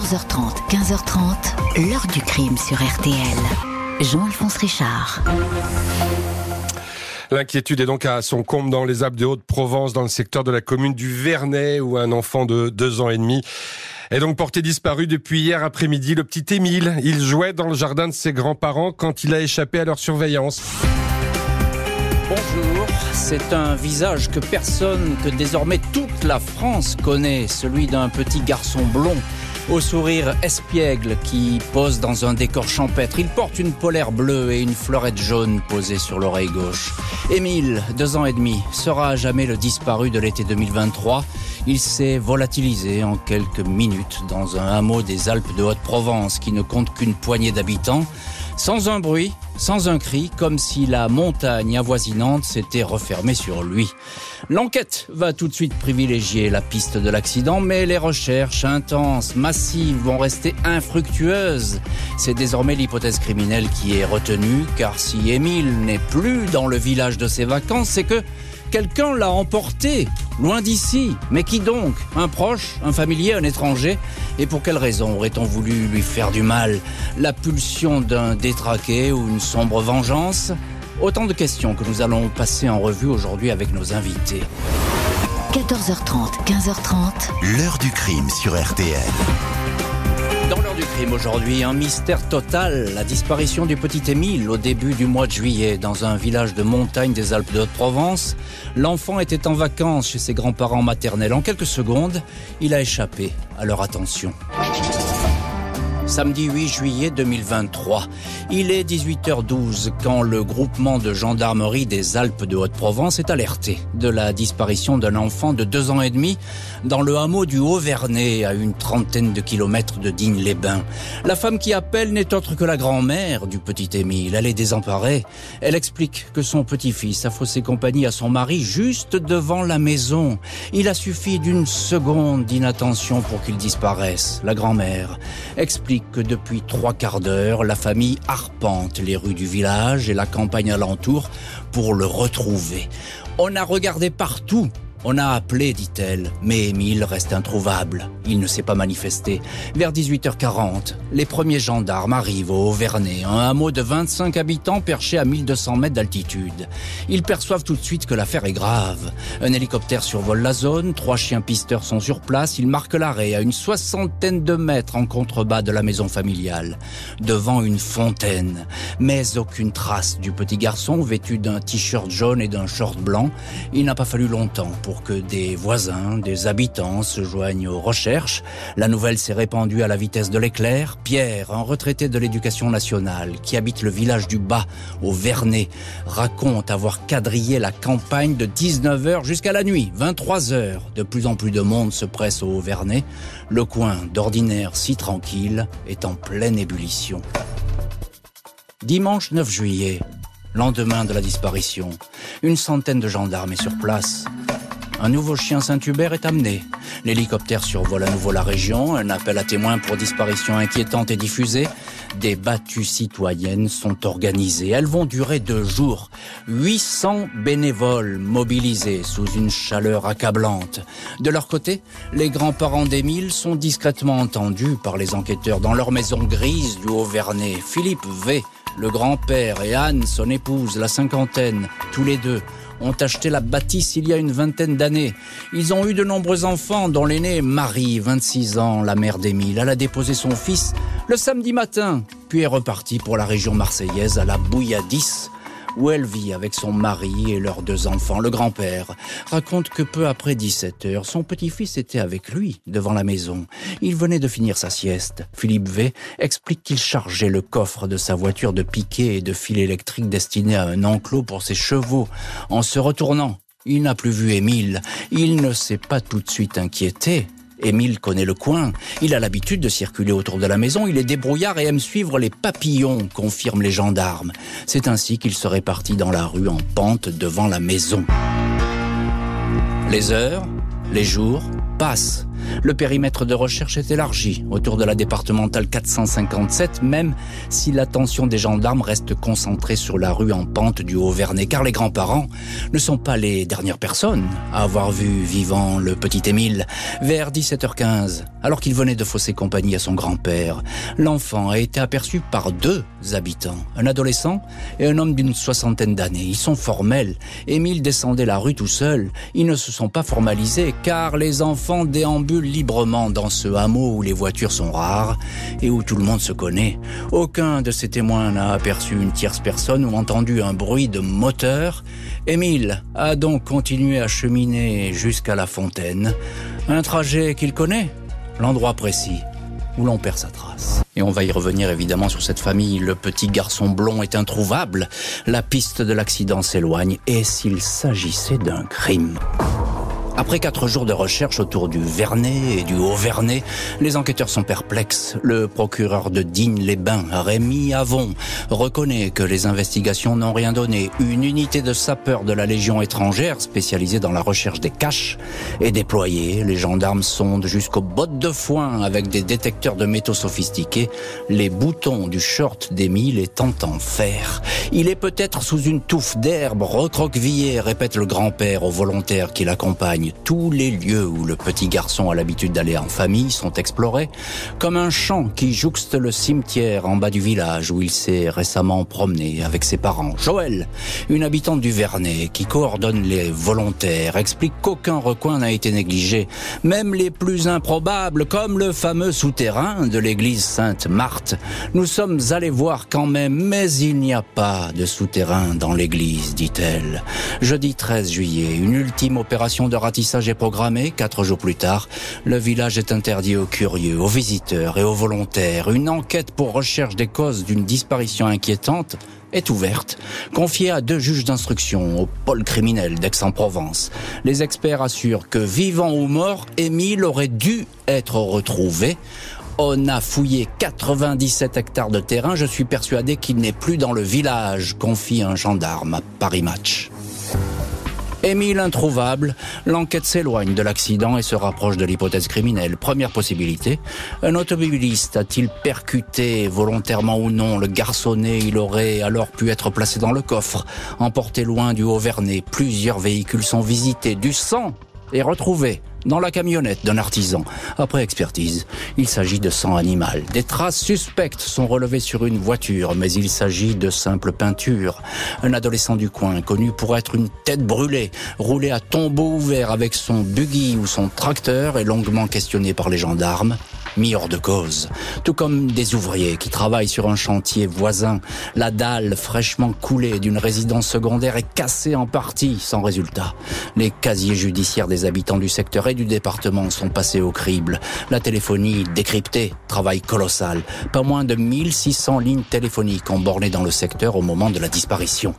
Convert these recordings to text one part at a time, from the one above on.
14h30, 15h30, l'heure du crime sur RTL. Jean-Alphonse Richard. L'inquiétude est donc à son comble dans les Alpes de Haute-Provence, dans le secteur de la commune du Vernet, où un enfant de deux ans et demi est donc porté disparu depuis hier après-midi. Le petit Émile, il jouait dans le jardin de ses grands-parents quand il a échappé à leur surveillance. Bonjour, c'est un visage que personne, que désormais toute la France connaît, celui d'un petit garçon blond au sourire espiègle qui pose dans un décor champêtre. Il porte une polaire bleue et une fleurette jaune posée sur l'oreille gauche. Émile, deux ans et demi, sera à jamais le disparu de l'été 2023. Il s'est volatilisé en quelques minutes dans un hameau des Alpes de Haute-Provence qui ne compte qu'une poignée d'habitants. Sans un bruit, sans un cri, comme si la montagne avoisinante s'était refermée sur lui. L'enquête va tout de suite privilégier la piste de l'accident, mais les recherches intenses, massives, vont rester infructueuses. C'est désormais l'hypothèse criminelle qui est retenue, car si Émile n'est plus dans le village de ses vacances, c'est que Quelqu'un l'a emporté, loin d'ici. Mais qui donc? Un proche Un familier Un étranger? Et pour quelle raison aurait-on voulu lui faire du mal? La pulsion d'un détraqué ou une sombre vengeance? Autant de questions que nous allons passer en revue aujourd'hui avec nos invités. 14h30, 15h30. L'heure du crime sur RTL. Aujourd'hui, un mystère total, la disparition du petit Émile au début du mois de juillet dans un village de montagne des Alpes de Haute-Provence. L'enfant était en vacances chez ses grands-parents maternels. En quelques secondes, il a échappé à leur attention samedi 8 juillet 2023. Il est 18h12 quand le groupement de gendarmerie des Alpes de Haute-Provence est alerté de la disparition d'un enfant de deux ans et demi dans le hameau du Haut-Vernay, à une trentaine de kilomètres de Digne-les-Bains. La femme qui appelle n'est autre que la grand-mère du petit Émile. Elle est désemparée. Elle explique que son petit-fils a faussé compagnie à son mari juste devant la maison. Il a suffi d'une seconde d'inattention pour qu'il disparaisse. La grand-mère explique que depuis trois quarts d'heure, la famille arpente les rues du village et la campagne alentour pour le retrouver. On a regardé partout on a appelé, dit-elle, mais Émile reste introuvable. Il ne s'est pas manifesté. Vers 18h40, les premiers gendarmes arrivent au Vernet, un hameau de 25 habitants perché à 1200 mètres d'altitude. Ils perçoivent tout de suite que l'affaire est grave. Un hélicoptère survole la zone, trois chiens pisteurs sont sur place, ils marquent l'arrêt à une soixantaine de mètres en contrebas de la maison familiale, devant une fontaine. Mais aucune trace du petit garçon vêtu d'un t-shirt jaune et d'un short blanc. Il n'a pas fallu longtemps pour pour que des voisins, des habitants se joignent aux recherches. La nouvelle s'est répandue à la vitesse de l'éclair. Pierre, un retraité de l'éducation nationale qui habite le village du Bas, au Vernet, raconte avoir quadrillé la campagne de 19h jusqu'à la nuit, 23h. De plus en plus de monde se presse au Vernet. Le coin, d'ordinaire si tranquille, est en pleine ébullition. Dimanche 9 juillet, lendemain de la disparition, une centaine de gendarmes est sur place. Un nouveau chien Saint-Hubert est amené. L'hélicoptère survole à nouveau la région. Un appel à témoins pour disparition inquiétante est diffusé. Des battues citoyennes sont organisées. Elles vont durer deux jours. 800 bénévoles mobilisés sous une chaleur accablante. De leur côté, les grands-parents d'Émile sont discrètement entendus par les enquêteurs dans leur maison grise du Haut-Vernay. Philippe V, le grand-père, et Anne, son épouse, la cinquantaine, tous les deux, ont acheté la bâtisse il y a une vingtaine d'années. Ils ont eu de nombreux enfants, dont l'aîné, Marie, 26 ans, la mère d'Émile. Elle a déposé son fils le samedi matin, puis est repartie pour la région marseillaise à la Bouilladisse où elle vit avec son mari et leurs deux enfants. Le grand-père raconte que peu après 17 heures, son petit-fils était avec lui devant la maison. Il venait de finir sa sieste. Philippe V explique qu'il chargeait le coffre de sa voiture de piquet et de fil électrique destiné à un enclos pour ses chevaux. En se retournant, il n'a plus vu Émile. Il ne s'est pas tout de suite inquiété. Émile connaît le coin. Il a l'habitude de circuler autour de la maison. Il est débrouillard et aime suivre les papillons, confirment les gendarmes. C'est ainsi qu'il serait parti dans la rue en pente devant la maison. Les heures, les jours passent. Le périmètre de recherche est élargi autour de la départementale 457, même si l'attention des gendarmes reste concentrée sur la rue en pente du Haut-Vernay, car les grands-parents ne sont pas les dernières personnes à avoir vu vivant le petit Émile. Vers 17h15, alors qu'il venait de fausser compagnie à son grand-père, l'enfant a été aperçu par deux habitants, un adolescent et un homme d'une soixantaine d'années. Ils sont formels. Émile descendait la rue tout seul. Ils ne se sont pas formalisés car les enfants déambulent librement dans ce hameau où les voitures sont rares et où tout le monde se connaît. Aucun de ces témoins n'a aperçu une tierce personne ou entendu un bruit de moteur. Émile a donc continué à cheminer jusqu'à la fontaine. Un trajet qu'il connaît, l'endroit précis où l'on perd sa trace. Et on va y revenir évidemment sur cette famille. Le petit garçon blond est introuvable. La piste de l'accident s'éloigne. Et s'il s'agissait d'un crime après quatre jours de recherche autour du Vernet et du Haut-Vernet, les enquêteurs sont perplexes. Le procureur de Digne-les-Bains, Rémi Avon, reconnaît que les investigations n'ont rien donné. Une unité de sapeurs de la Légion étrangère, spécialisée dans la recherche des caches, est déployée. Les gendarmes sondent jusqu'aux bottes de foin avec des détecteurs de métaux sophistiqués, les boutons du short d'Émile étant en fer. Il est peut-être sous une touffe d'herbe recroquevillée, répète le grand-père aux volontaires qui l'accompagnent tous les lieux où le petit garçon a l'habitude d'aller en famille sont explorés, comme un champ qui jouxte le cimetière en bas du village où il s'est récemment promené avec ses parents. Joël, une habitante du Vernet qui coordonne les volontaires, explique qu'aucun recoin n'a été négligé, même les plus improbables, comme le fameux souterrain de l'église Sainte-Marthe. Nous sommes allés voir quand même, mais il n'y a pas de souterrain dans l'église, dit-elle. Jeudi 13 juillet, une ultime opération de ratissage est programmé. Quatre jours plus tard, le village est interdit aux curieux, aux visiteurs et aux volontaires. Une enquête pour recherche des causes d'une disparition inquiétante est ouverte, confiée à deux juges d'instruction au pôle criminel d'Aix-en-Provence. Les experts assurent que, vivant ou mort, Émile aurait dû être retrouvé. On a fouillé 97 hectares de terrain. Je suis persuadé qu'il n'est plus dans le village, confie un gendarme à Paris Match. Émile introuvable, l'enquête s'éloigne de l'accident et se rapproche de l'hypothèse criminelle. Première possibilité, un automobiliste a-t-il percuté volontairement ou non le garçonnet? Il aurait alors pu être placé dans le coffre, emporté loin du Haut-Vernay. Plusieurs véhicules sont visités, du sang est retrouvé dans la camionnette d'un artisan. Après expertise, il s'agit de sang animal. Des traces suspectes sont relevées sur une voiture, mais il s'agit de simple peinture. Un adolescent du coin, connu pour être une tête brûlée, roulé à tombeau ouvert avec son buggy ou son tracteur, est longuement questionné par les gendarmes mis hors de cause. Tout comme des ouvriers qui travaillent sur un chantier voisin. La dalle fraîchement coulée d'une résidence secondaire est cassée en partie sans résultat. Les casiers judiciaires des habitants du secteur et du département sont passés au crible. La téléphonie décryptée, travail colossal. Pas moins de 1600 lignes téléphoniques ont borné dans le secteur au moment de la disparition.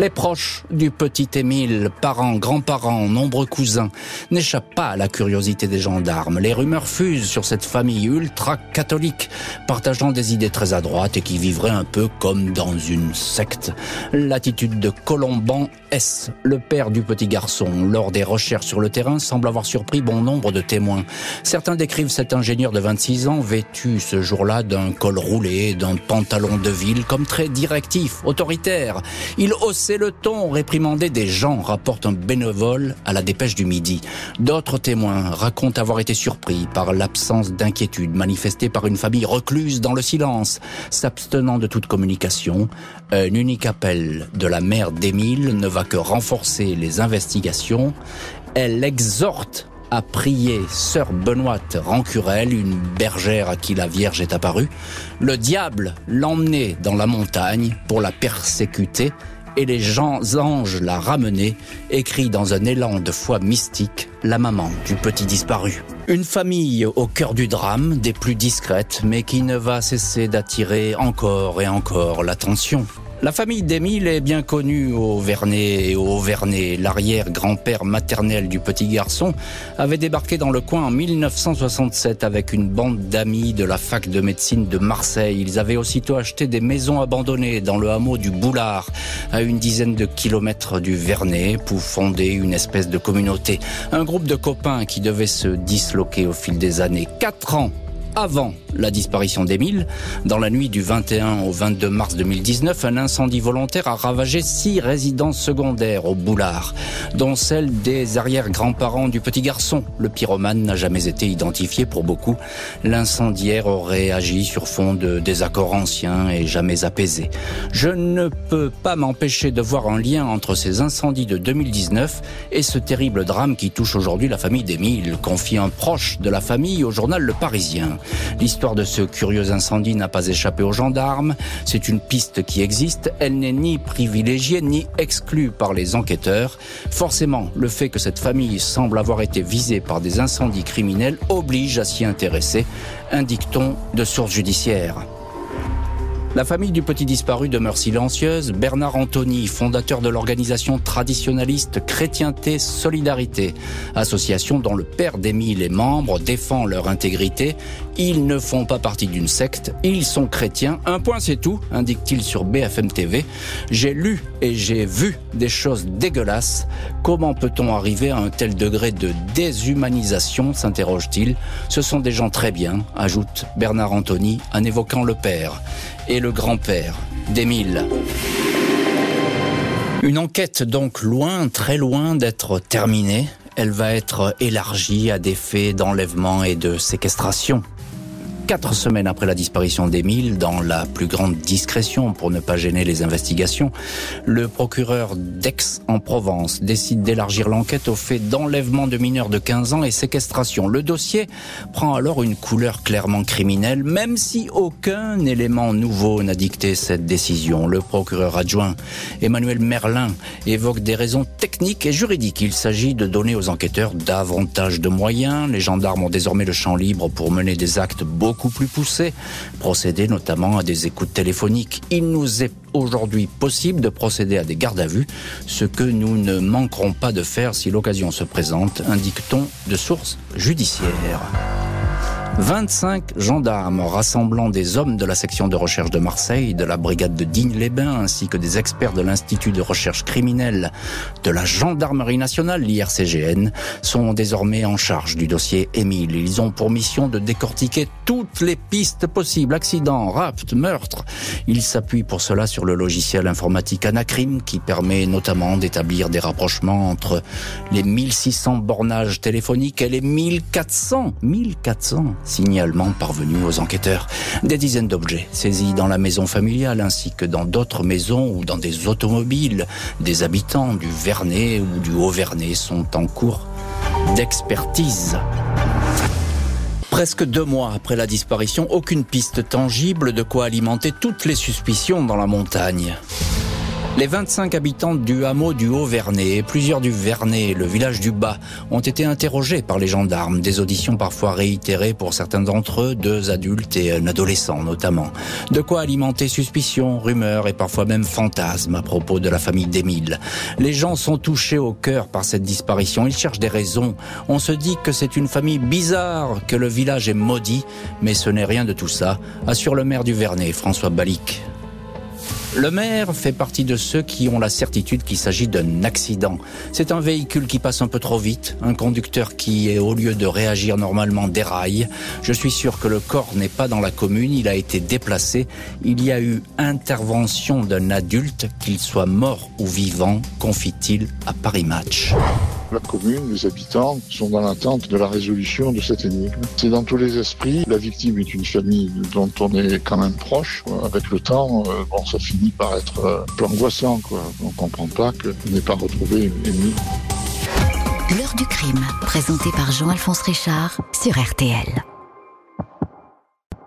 Les proches du petit Émile, parents, grands-parents, nombreux cousins, n'échappent pas à la curiosité des gendarmes. Les rumeurs fusent sur cette famille ultra-catholique, partageant des idées très à droite et qui vivrait un peu comme dans une secte. L'attitude de Colomban S, le père du petit garçon, lors des recherches sur le terrain, semble avoir surpris bon nombre de témoins. Certains décrivent cet ingénieur de 26 ans vêtu ce jour-là d'un col roulé, d'un pantalon de ville, comme très directif, autoritaire. Il c'est le ton réprimandé des gens, rapporte un bénévole à la dépêche du midi. D'autres témoins racontent avoir été surpris par l'absence d'inquiétude manifestée par une famille recluse dans le silence, s'abstenant de toute communication. Un unique appel de la mère d'Émile ne va que renforcer les investigations. Elle exhorte à prier sœur Benoîte Rancurel, une bergère à qui la Vierge est apparue. Le diable l'emmenait dans la montagne pour la persécuter et les gens anges la ramener, écrit dans un élan de foi mystique la maman du petit disparu. Une famille au cœur du drame, des plus discrètes, mais qui ne va cesser d'attirer encore et encore l'attention. La famille d'Émile est bien connue au Vernet et au Vernet. L'arrière-grand-père maternel du petit garçon avait débarqué dans le coin en 1967 avec une bande d'amis de la fac de médecine de Marseille. Ils avaient aussitôt acheté des maisons abandonnées dans le hameau du Boulard, à une dizaine de kilomètres du Vernet, pour fonder une espèce de communauté. Un groupe de copains qui devait se disloquer au fil des années. Quatre ans avant la disparition d'Émile. Dans la nuit du 21 au 22 mars 2019, un incendie volontaire a ravagé six résidences secondaires au Boulard, dont celle des arrière-grands-parents du petit garçon. Le pyromane n'a jamais été identifié pour beaucoup. L'incendiaire aurait agi sur fond de désaccords anciens et jamais apaisés. Je ne peux pas m'empêcher de voir un lien entre ces incendies de 2019 et ce terrible drame qui touche aujourd'hui la famille d'Émile, confie un proche de la famille au journal Le Parisien. L'histoire de ce curieux incendie n'a pas échappé aux gendarmes. C'est une piste qui existe. Elle n'est ni privilégiée ni exclue par les enquêteurs. Forcément, le fait que cette famille semble avoir été visée par des incendies criminels oblige à s'y intéresser. Un dicton de source judiciaire. La famille du petit disparu demeure silencieuse. Bernard Anthony, fondateur de l'organisation traditionnaliste Chrétienté Solidarité, association dont le père d'Émile est membre, défend leur intégrité. Ils ne font pas partie d'une secte, ils sont chrétiens. Un point c'est tout, indique-t-il sur BFM TV. J'ai lu et j'ai vu des choses dégueulasses. Comment peut-on arriver à un tel degré de déshumanisation s'interroge-t-il. Ce sont des gens très bien, ajoute Bernard Anthony en évoquant le père et le grand-père d'Émile. Une enquête donc loin, très loin d'être terminée. Elle va être élargie à des faits d'enlèvement et de séquestration quatre semaines après la disparition d'Émile, dans la plus grande discrétion pour ne pas gêner les investigations, le procureur d'Aix en Provence décide d'élargir l'enquête au fait d'enlèvement de mineurs de 15 ans et séquestration. Le dossier prend alors une couleur clairement criminelle, même si aucun élément nouveau n'a dicté cette décision. Le procureur adjoint Emmanuel Merlin évoque des raisons techniques et juridiques. Il s'agit de donner aux enquêteurs davantage de moyens. Les gendarmes ont désormais le champ libre pour mener des actes beaucoup plus poussé, procéder notamment à des écoutes téléphoniques. Il nous est aujourd'hui possible de procéder à des gardes à vue, ce que nous ne manquerons pas de faire si l'occasion se présente, indique-t-on de sources judiciaires. 25 gendarmes rassemblant des hommes de la section de recherche de Marseille, de la brigade de Digne-les-Bains, ainsi que des experts de l'Institut de recherche criminelle de la Gendarmerie nationale, l'IRCGN, sont désormais en charge du dossier Émile. Ils ont pour mission de décortiquer toutes les pistes possibles, accidents, rapt, meurtres. Ils s'appuient pour cela sur le logiciel informatique Anacrim qui permet notamment d'établir des rapprochements entre les 1600 bornages téléphoniques et les 1400, 1400 signalement parvenu aux enquêteurs. Des dizaines d'objets saisis dans la maison familiale ainsi que dans d'autres maisons ou dans des automobiles. Des habitants du Vernet ou du Haut-Vernet sont en cours d'expertise. Presque deux mois après la disparition, aucune piste tangible de quoi alimenter toutes les suspicions dans la montagne. Les 25 habitants du hameau du Haut-Vernet et plusieurs du Vernet, le village du Bas, ont été interrogés par les gendarmes. Des auditions parfois réitérées pour certains d'entre eux, deux adultes et un adolescent notamment. De quoi alimenter suspicions, rumeurs et parfois même fantasmes à propos de la famille d'Émile. Les gens sont touchés au cœur par cette disparition. Ils cherchent des raisons. On se dit que c'est une famille bizarre, que le village est maudit, mais ce n'est rien de tout ça, assure le maire du Vernet, François Balic. Le maire fait partie de ceux qui ont la certitude qu'il s'agit d'un accident. C'est un véhicule qui passe un peu trop vite, un conducteur qui, au lieu de réagir normalement, déraille. Je suis sûr que le corps n'est pas dans la commune, il a été déplacé. Il y a eu intervention d'un adulte, qu'il soit mort ou vivant, confie-t-il à Paris Match. La commune, les habitants sont dans l'attente de la résolution de cette énigme. C'est dans tous les esprits. La victime est une famille dont on est quand même proche. Avec le temps, euh, bon, ça finit par être euh, angoissant. Quoi. On comprend pas que n'ait pas retrouvé Émile. L'heure du crime, présenté par Jean-Alphonse Richard sur RTL.